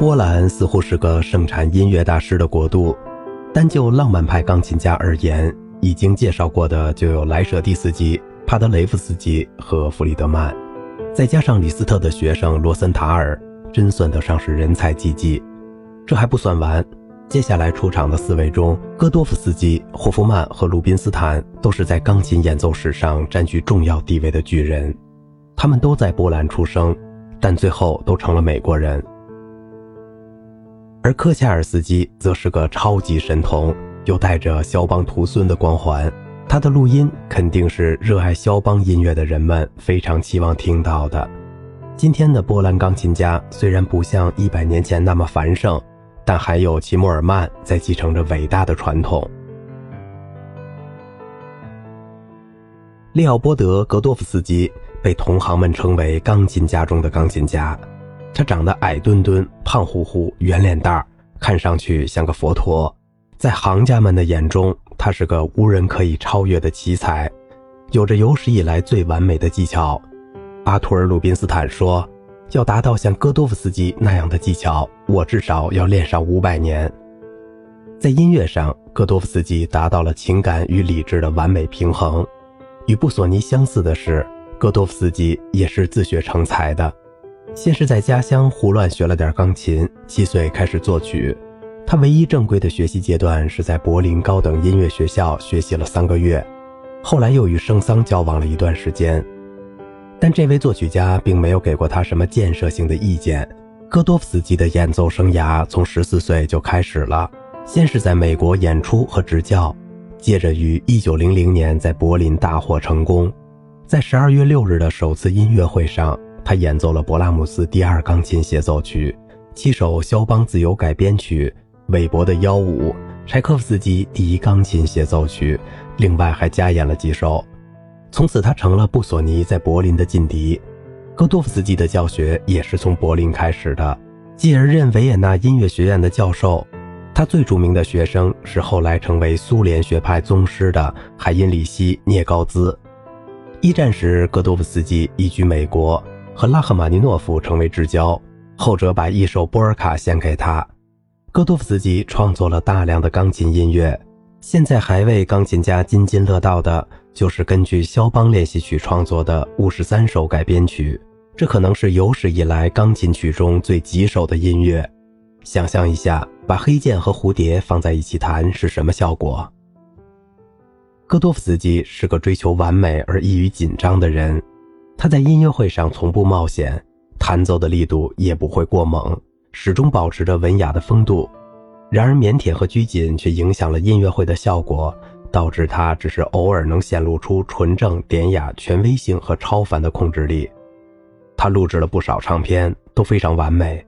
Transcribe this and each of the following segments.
波兰似乎是个盛产音乐大师的国度，单就浪漫派钢琴家而言，已经介绍过的就有莱舍蒂斯基、帕德雷夫斯基和弗里德曼，再加上李斯特的学生罗森塔尔，真算得上是人才济济。这还不算完。接下来出场的四位中，戈多夫斯基、霍夫曼和鲁宾斯坦都是在钢琴演奏史上占据重要地位的巨人。他们都在波兰出生，但最后都成了美国人。而科恰尔斯基则是个超级神童，又带着肖邦徒孙的光环。他的录音肯定是热爱肖邦音乐的人们非常期望听到的。今天的波兰钢琴家虽然不像一百年前那么繁盛。但还有齐默尔曼在继承着伟大的传统。利奥波德·格多夫斯基被同行们称为钢琴家中的钢琴家。他长得矮墩墩、胖乎乎、圆脸蛋儿，看上去像个佛陀。在行家们的眼中，他是个无人可以超越的奇才，有着有史以来最完美的技巧。阿图尔·鲁宾斯坦说。要达到像戈多夫斯基那样的技巧，我至少要练上五百年。在音乐上，戈多夫斯基达到了情感与理智的完美平衡。与布索尼相似的是，戈多夫斯基也是自学成才的。先是在家乡胡乱学了点钢琴，七岁开始作曲。他唯一正规的学习阶段是在柏林高等音乐学校学习了三个月，后来又与圣桑交往了一段时间。但这位作曲家并没有给过他什么建设性的意见。戈多夫斯基的演奏生涯从十四岁就开始了，先是在美国演出和执教，接着于一九零零年在柏林大获成功。在十二月六日的首次音乐会上，他演奏了勃拉姆斯第二钢琴协奏曲、七首肖邦自由改编曲、韦伯的幺五、柴可夫斯基第一钢琴协奏曲，另外还加演了几首。从此，他成了布索尼在柏林的劲敌。戈多夫斯基的教学也是从柏林开始的，继而任维也纳音乐学院的教授。他最著名的学生是后来成为苏联学派宗师的海因里希·聂高兹。一战时，戈多夫斯基移居美国，和拉赫玛尼诺夫成为至交，后者把一首波尔卡献给他。戈多夫斯基创作了大量的钢琴音乐，现在还为钢琴家津津乐道的。就是根据肖邦练习曲创作的五十三首改编曲，这可能是有史以来钢琴曲中最棘手的音乐。想象一下，把黑键和蝴蝶放在一起弹是什么效果？戈多夫斯基是个追求完美而易于紧张的人，他在音乐会上从不冒险，弹奏的力度也不会过猛，始终保持着文雅的风度。然而，腼腆和拘谨却影响了音乐会的效果。导致他只是偶尔能显露出纯正、典雅、权威性和超凡的控制力。他录制了不少唱片，都非常完美。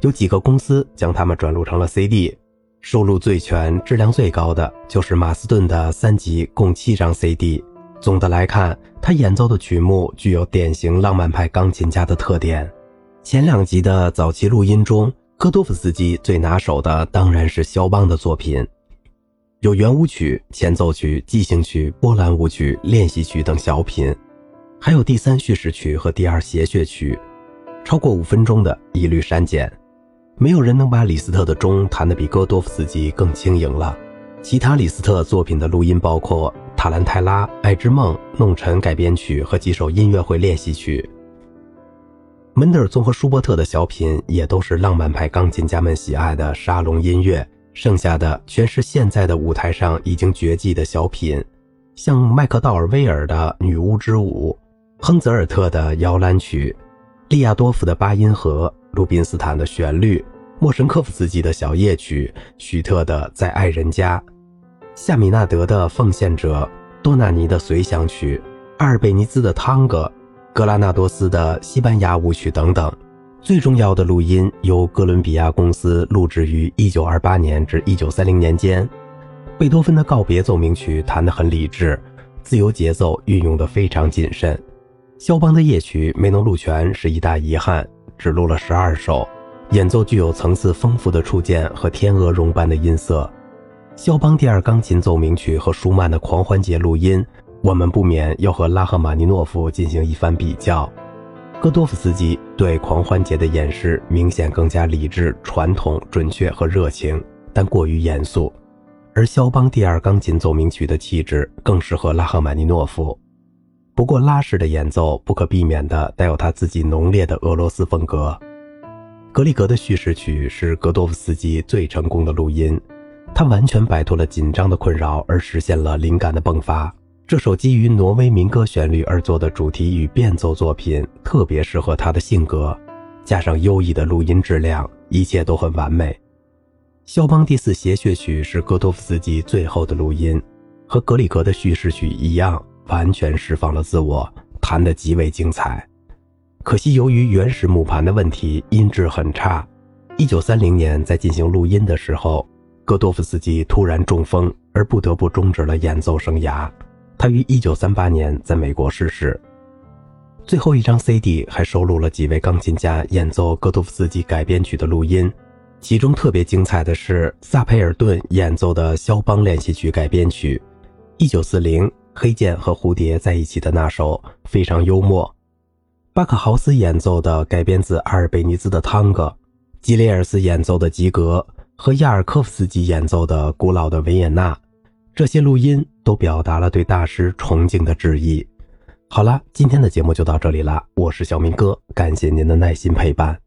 有几个公司将它们转录成了 CD，收录最全、质量最高的就是马斯顿的三集，共七张 CD。总的来看，他演奏的曲目具有典型浪漫派钢琴家的特点。前两集的早期录音中，戈多夫斯基最拿手的当然是肖邦的作品。有圆舞曲、前奏曲、即兴曲、波兰舞曲、练习曲等小品，还有第三叙事曲和第二谐谑曲，超过五分钟的一律删减。没有人能把李斯特的钟弹得比戈多夫斯基更轻盈了。其他李斯特作品的录音包括《塔兰泰拉》《爱之梦》《弄臣》改编曲和几首音乐会练习曲。门德尔松和舒伯特的小品也都是浪漫派钢琴家们喜爱的沙龙音乐。剩下的全是现在的舞台上已经绝迹的小品，像麦克道尔威尔的《女巫之舞》，亨泽尔特的《摇篮曲》，利亚多夫的八音盒，鲁宾斯坦的旋律，莫什科夫斯基的小夜曲，许特的在爱人家，夏米纳德的奉献者，多纳尼的随想曲，阿尔贝尼兹的汤戈，格拉纳多斯的西班牙舞曲等等。最重要的录音由哥伦比亚公司录制于1928年至1930年间。贝多芬的告别奏鸣曲弹得很理智，自由节奏运用得非常谨慎。肖邦的夜曲没能录全是一大遗憾，只录了十二首，演奏具有层次丰富的触键和天鹅绒般的音色。肖邦第二钢琴奏鸣曲和舒曼的狂欢节录音，我们不免要和拉赫玛尼诺夫进行一番比较。戈多夫斯基对狂欢节的演示明显更加理智、传统、准确和热情，但过于严肃；而肖邦第二钢琴奏鸣曲的气质更适合拉赫玛尼诺夫。不过，拉式的演奏不可避免地带有他自己浓烈的俄罗斯风格。格里格的叙事曲是格多夫斯基最成功的录音，他完全摆脱了紧张的困扰，而实现了灵感的迸发。这首基于挪威民歌旋律而作的主题与变奏作品，特别适合他的性格，加上优异的录音质量，一切都很完美。肖邦第四协谑曲是戈多夫斯基最后的录音，和格里格的叙事曲一样，完全释放了自我，弹得极为精彩。可惜由于原始母盘的问题，音质很差。一九三零年在进行录音的时候，戈多夫斯基突然中风，而不得不终止了演奏生涯。他于1938年在美国逝世。最后一张 CD 还收录了几位钢琴家演奏戈多夫斯基改编曲的录音，其中特别精彩的是萨佩尔顿演奏的肖邦练习曲改编曲，1940黑剑和蝴蝶在一起的那首非常幽默，巴克豪斯演奏的改编自阿尔贝尼兹的汤戈，吉列尔斯演奏的吉格和亚尔科夫斯基演奏的古老的维也纳。这些录音都表达了对大师崇敬的致意。好了，今天的节目就到这里了，我是小明哥，感谢您的耐心陪伴。